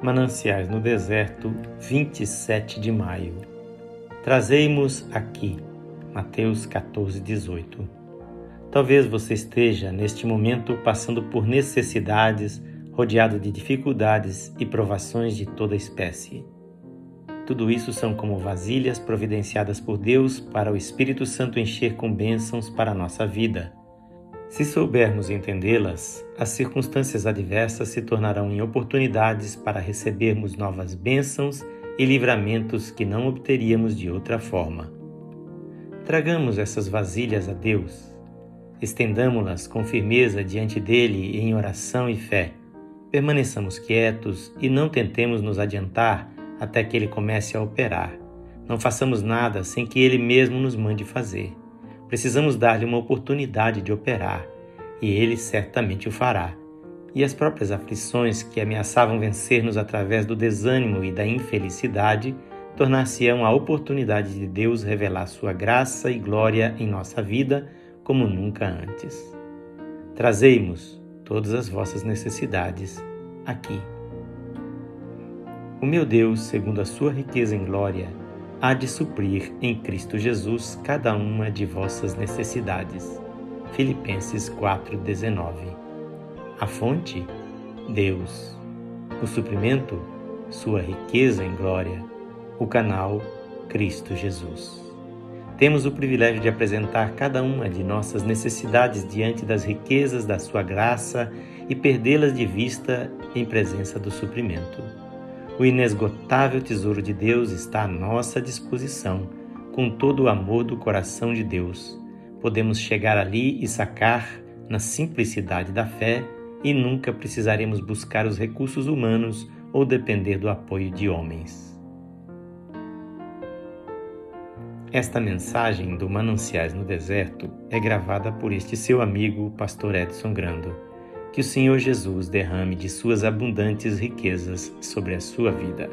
Mananciais no Deserto, 27 de maio. Trazei-mos aqui. Mateus 14, 18. Talvez você esteja, neste momento, passando por necessidades, rodeado de dificuldades e provações de toda espécie. Tudo isso são como vasilhas providenciadas por Deus para o Espírito Santo encher com bênçãos para a nossa vida se soubermos entendê-las, as circunstâncias adversas se tornarão em oportunidades para recebermos novas bênçãos e livramentos que não obteríamos de outra forma. Tragamos essas vasilhas a Deus, estendamo-las com firmeza diante dele em oração e fé. Permaneçamos quietos e não tentemos nos adiantar até que ele comece a operar. Não façamos nada sem que ele mesmo nos mande fazer. Precisamos dar-lhe uma oportunidade de operar, e ele certamente o fará. E as próprias aflições que ameaçavam vencer-nos através do desânimo e da infelicidade tornar-se-ão a oportunidade de Deus revelar sua graça e glória em nossa vida como nunca antes. Trazei-mos todas as vossas necessidades aqui. O meu Deus, segundo a sua riqueza em glória, há de suprir em Cristo Jesus cada uma de vossas necessidades. Filipenses 4:19. A fonte? Deus. O suprimento? Sua riqueza em glória. O canal? Cristo Jesus. Temos o privilégio de apresentar cada uma de nossas necessidades diante das riquezas da sua graça e perdê-las de vista em presença do suprimento. O inesgotável tesouro de Deus está à nossa disposição, com todo o amor do coração de Deus. Podemos chegar ali e sacar na simplicidade da fé e nunca precisaremos buscar os recursos humanos ou depender do apoio de homens. Esta mensagem do Mananciais no Deserto é gravada por este seu amigo, pastor Edson Grando que o Senhor Jesus derrame de suas abundantes riquezas sobre a sua vida.